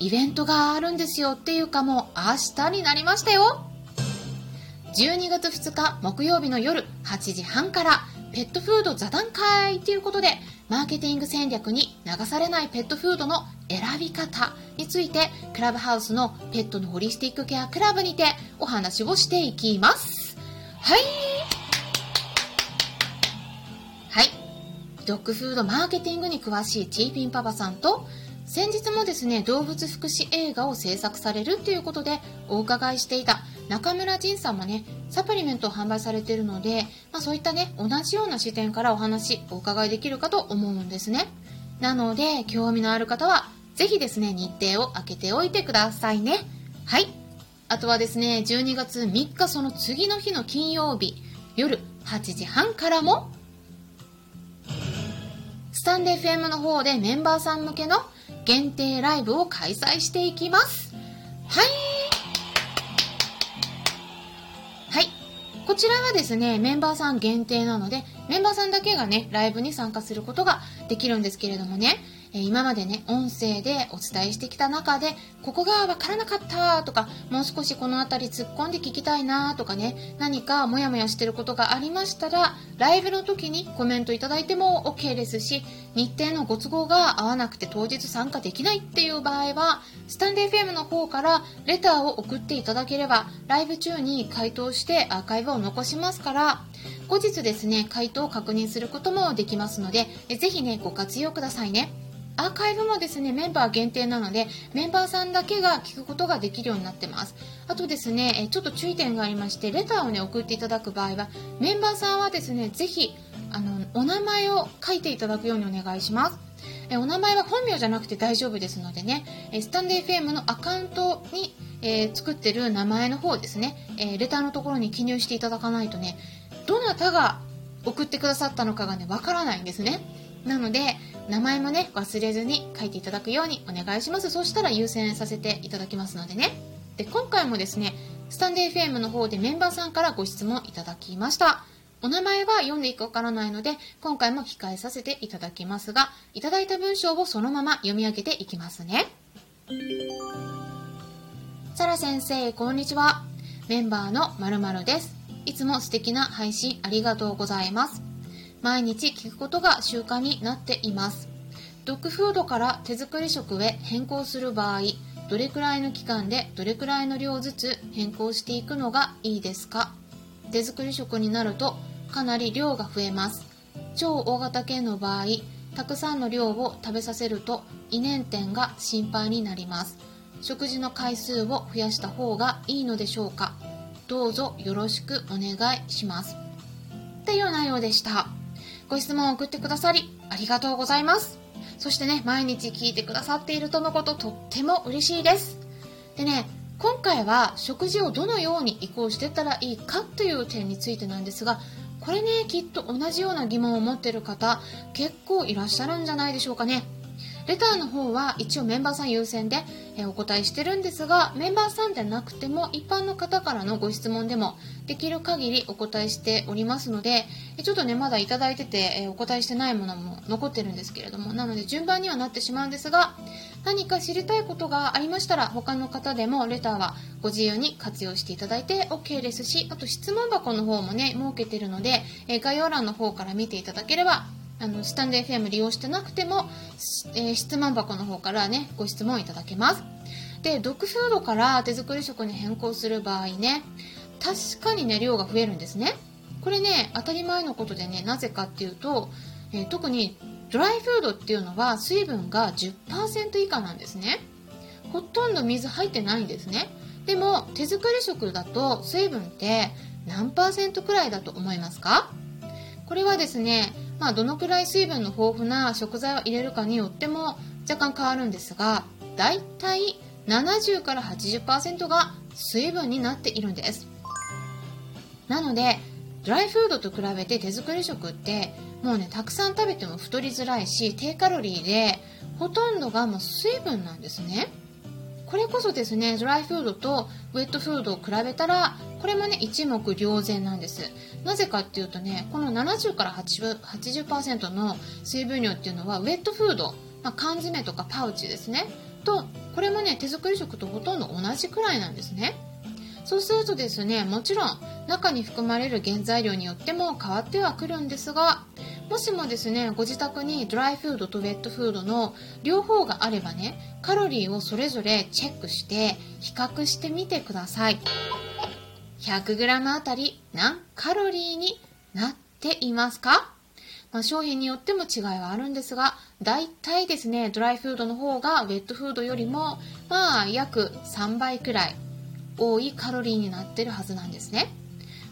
イベントがあるんですよっていうかもう明日になりましたよ。12月2日木曜日の夜8時半からペットフード座談会ということでマーケティング戦略に流されないペットフードの選び方についてクラブハウスのペットのホリスティックケアクラブにてお話をしていきます。はい。はい。ドッグフードマーケティングに詳しいチーピンパパさんと先日もですね動物福祉映画を制作されるということでお伺いしていた中村仁さんもねサプリメントを販売されているので、まあ、そういったね同じような視点からお話お伺いできるかと思うんですね。なので興味のある方はぜひですね日程を空けておいてくださいね。はい。あとはですね12月3日その次の日の金曜日夜8時半からもスタンデー FM の方でメンバーさん向けの限定ライブを開催していきます。はい。はい。こちらはですね、メンバーさん限定なので、メンバーさんだけがね、ライブに参加することができるんですけれどもね、え今までね、音声でお伝えしてきた中で、ここがわからなかったとか、もう少しこの辺り突っ込んで聞きたいなとかね、何かモヤモヤしてることがありましたら、ライブの時にコメントいただいても OK ですし、日程のご都合が合わなくて当日参加できないっていう場合は、スタンデー FM の方からレターを送っていただければ、ライブ中に回答してアーカイブを残しますから、後日ですね、回答を確認することもできますので、ぜひね、ご活用くださいね。アーカイブもですねメンバー限定なのでメンバーさんだけが聞くことができるようになってます。あとですねちょっと注意点がありましてレターをね送っていただく場合はメンバーさんはですねぜひあのお名前を書いていただくようにお願いします。えお名前は本名じゃなくて大丈夫ですのでねスタンデー FM のアカウントに、えー、作ってる名前の方ですね、えー、レターのところに記入していただかないとねどなたが送ってくださったのかがねわからないんですね。なので名前もね忘れずに書いていただくようにお願いします。そしたら優先させていただきますのでね。で今回もですねスタンデー FM の方でメンバーさんからご質問いただきました。お名前は読んでいくわからないので今回も控えさせていただきますがいただいた文章をそのまま読み上げていきますね。サラ先生こんにちは。メンバーのまるです。いつも素敵な配信ありがとうございます。毎日聞くことが習慣になっています。ドッグフードから手作り食へ変更する場合どれくらいの期間でどれくらいの量ずつ変更していくのがいいですか？手作り食になるとかなり量が増えます。超大型犬の場合たくさんの量を食べさせると胃粘点が心配になります。食事の回数を増やした方がいいのでしょうか？どうぞよろしくお願いします。っていう内容でした。ご質問を送ってくださり、ありがとうございます。そしてね、毎日聞いてくださっているとのこと、とっても嬉しいです。でね、今回は食事をどのように移行していったらいいかという点についてなんですが、これね、きっと同じような疑問を持っている方、結構いらっしゃるんじゃないでしょうかね。レターの方は一応メンバーさん優先で、お答えしてるんですがメンバーさんでなくても一般の方からのご質問でもできる限りお答えしておりますのでちょっとねまだ頂いてて、お答えしてないものも残ってるんですけれどもなので順番にはなってしまうんですが何か知りたいことがありましたら他の方でもレターはご自由に活用していただいて OK ですしあと質問箱の方もね設けてるので、概要欄の方から見ていただければあのスタンド FM 利用してなくても、えー、質問箱の方からねご質問いただけます。でドッグフードから手作り食に変更する場合ね確かにね量が増えるんですね。これね当たり前のことでねなぜかっていうと、えー、特にドライフードっていうのは水分が10%以下なんですね。ほとんど水入ってないんですね。でも手作り食だと水分って何パーセントくらいだと思いますか？これはですねまあ、どのくらい水分の豊富な食材を入れるかによっても若干変わるんですがだいたい70から80%が水分になっているんです。なのでドライフードと比べて手作り食ってもうねたくさん食べても太りづらいし低カロリーでほとんどがもう水分なんですね。これこそですねドライフードとウェットフードを比べたらこれもね一目瞭然なんです。なぜかっていうとねこの70から 80%, 80の水分量っていうのはウェットフード、まあ、缶詰とかパウチですね。とこれもね手作り食とほとんど同じくらいなんですね。そうするとですねもちろん中に含まれる原材料によっても変わってはくるんですがもしもですねご自宅にドライフードとウェットフードの両方があればねカロリーをそれぞれチェックして比較してみてください。100g あたり何カロリーになっていますか？まあ、商品によっても違いはあるんですが、大体ですね、ドライフードの方がウェットフードよりも、まあ、約3倍くらい多いカロリーになってるはずなんですね。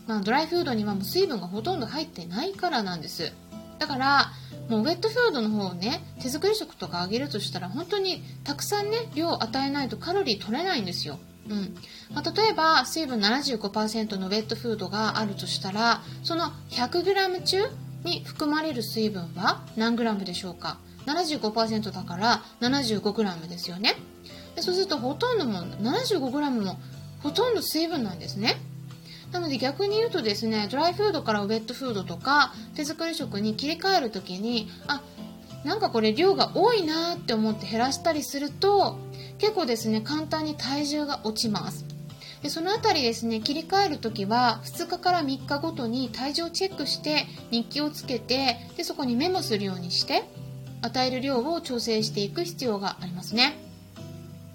まあ、ドライフードにはもう水分がほとんど入ってないからなんです。だからもうウェットフードの方をね手作り食とかあげるとしたら本当にたくさんね量を与えないとカロリー取れないんですよ。うん。まあ、例えば水分75%のウェットフードがあるとしたらその 100g 中に含まれる水分は何 g でしょうか？75%だから 75g ですよね。でそうするとほとんども 75g もほとんど水分なんですね。なので逆に言うとですねドライフードからウェットフードとか手作り食に切り替える時にあなんかこれ量が多いなって思って減らしたりすると結構ですね簡単に体重が落ちます。でその辺りですね切り替える時は2日から3日ごとに体重をチェックして日記をつけてでそこにメモするようにして与える量を調整していく必要がありますね。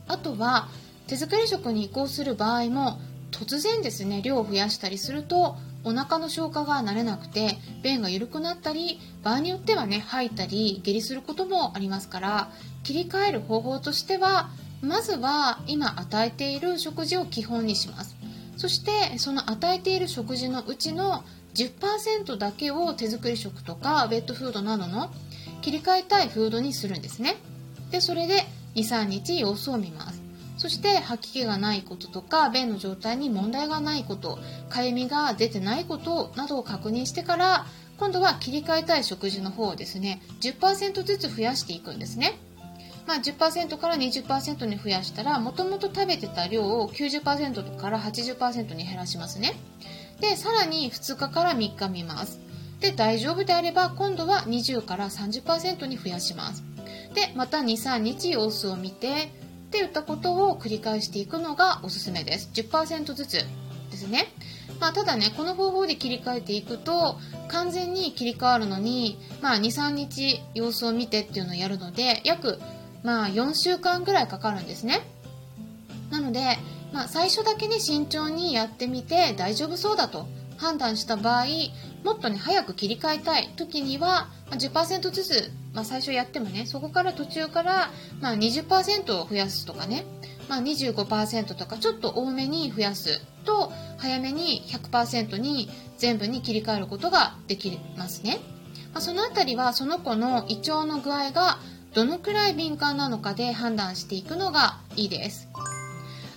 あとは手作り食に移行する場合も突然ですね量を増やしたりするとお腹の消化が慣れなくて便が緩くなったり場合によってはね吐いたり下痢することもありますから切り替える方法としてはまずは今与えている食事を基本にします。そしてその与えている食事のうちの10%だけを手作り食とかウェットフードなどの切り替えたいフードにするんですね。でそれで23日様子を見ます。そして吐き気がないこととか便の状態に問題がないことかゆみが出てないことなどを確認してから今度は切り替えたい食事の方をですね10%ずつ増やしていくんですね。まあ、10%から20%に増やしたらもともと食べてた量を90%から80%に減らしますね。でさらに2日から3日見ます。で大丈夫であれば今度は20から30%に増やします。でまた23日様子を見てって言ったことを繰り返していくのがおすすめです。10%ずつですね、まあ、ただねこの方法で切り替えていくと完全に切り替わるのに、まあ、23日様子を見てっていうのをやるので約、まあ、4週間ぐらいかかるんですね。なので、まあ、最初だけね慎重にやってみて大丈夫そうだと判断した場合もっとね早く切り替えたい時にはま10%ずつ、まあ、最初やってもねそこから途中から、まあ、20%を増やすとかね、まあ、25%とかちょっと多めに増やすと早めに100%に全部に切り替えることができますね、まあ、その辺りはその子の胃腸の具合がどのくらい敏感なのかで判断していくのがいいです。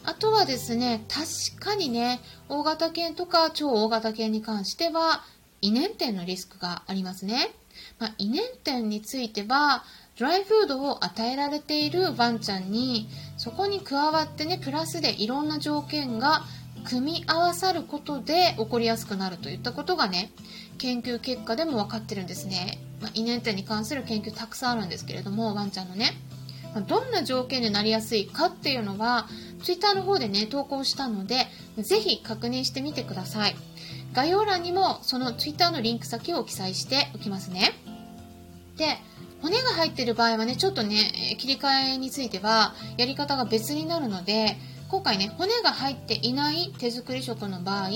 あとはですね確かにね大型犬とか超大型犬に関しては胃粘点のリスクがありますね。まあ、胃粘点についてはドライフードを与えられているワンちゃんにそこに加わってねプラスでいろんな条件が組み合わさることで起こりやすくなるといったことがね研究結果でも分かってるんですね、まあ、胃粘点に関する研究たくさんあるんですけれどもワンちゃんのね、ま、どんな条件でなりやすいかっていうのは Twitter の方でね投稿したのでぜひ確認してみてください。概要欄にもその Twitter のリンク先を記載しておきますね。で、骨が入ってる場合はね、ちょっとね、切り替えについてはやり方が別になるので、今回ね、骨が入っていない手作り食の場合、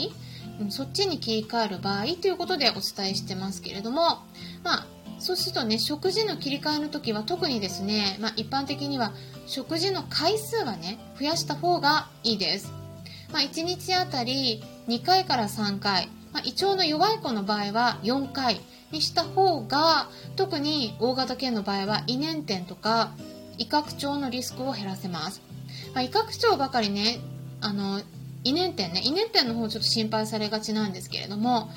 そっちに切り替える場合ということでお伝えしてますけれども、まあ、そうするとね、食事の切り替えの時は特にですね、まあ、一般的には食事の回数はね、増やした方がいいです。まあ、1日あたり2回から3回、まあ、胃腸の弱い子の場合は4回にした方が特に大型犬の場合は胃粘点とか胃拡張のリスクを減らせます、まあ、胃拡張ばかりねあの胃粘点ね胃粘点の方ちょっと心配されがちなんですけれども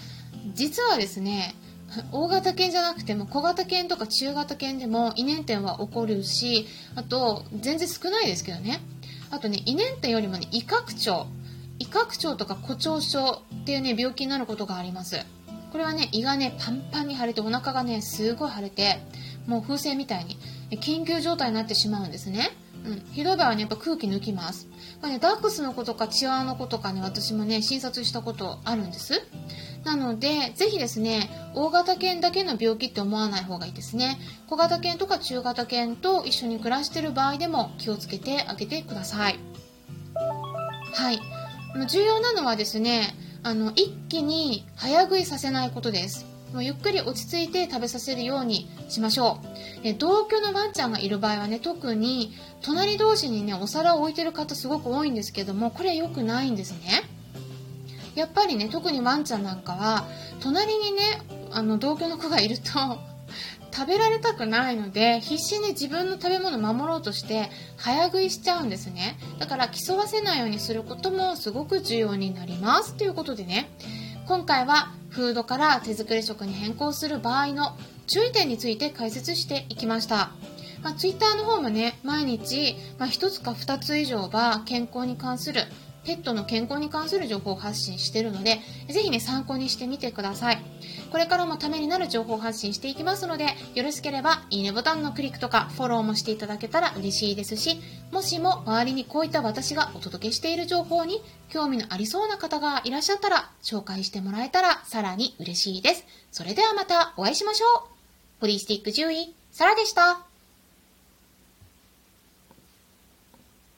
実はですね 大型犬じゃなくても小型犬とか中型犬でも胃粘点は起こるしあと全然少ないですけどね。あとね胃粘点よりもね胃拡張胃拡張とか誇張症っていうね病気になることがあります。これはね胃がねパンパンに腫れてお腹がねすごい腫れてもう風船みたいに緊急状態になってしまうんですね。うん、ひどい場はね、やっぱ空気抜きます。これね、ダックスの子とかチワワの子とかね、私もね、診察したことあるんです。なので、ぜひですね、大型犬だけの病気って思わない方がいいですね。小型犬とか中型犬と一緒に暮らしてる場合でも気をつけてあげてください。はい。重要なのはですね、あの、一気に早食いさせないことです。もうゆっくり落ち着いて食べさせるようにしましょう。え同居のワンちゃんがいる場合はね、特に隣同士にね、お皿を置いてる方すごく多いんですけども、これ良くないんですね。やっぱりね、特にワンちゃんなんかは、隣にね、あの、同居の子がいると 食べられたくないので必死に自分の食べ物を守ろうとして早食いしちゃうんですねだから競わせないようにすることもすごく重要になりますということでね今回はフードから手作り食に変更する場合の注意点について解説していきました。まあ、Twitter の方もね、毎日、まあ、1つか2つ以上は健康に関するペットの健康に関する情報を発信しているので、ぜひね、参考にしてみてください。これからもためになる情報を発信していきますので、よろしければ、いいねボタンのクリックとか、フォローもしていただけたら嬉しいですし、もしも周りにこういった私がお届けしている情報に興味のありそうな方がいらっしゃったら、紹介してもらえたらさらに嬉しいです。それではまたお会いしましょう。ホリスティック獣医、サラでした。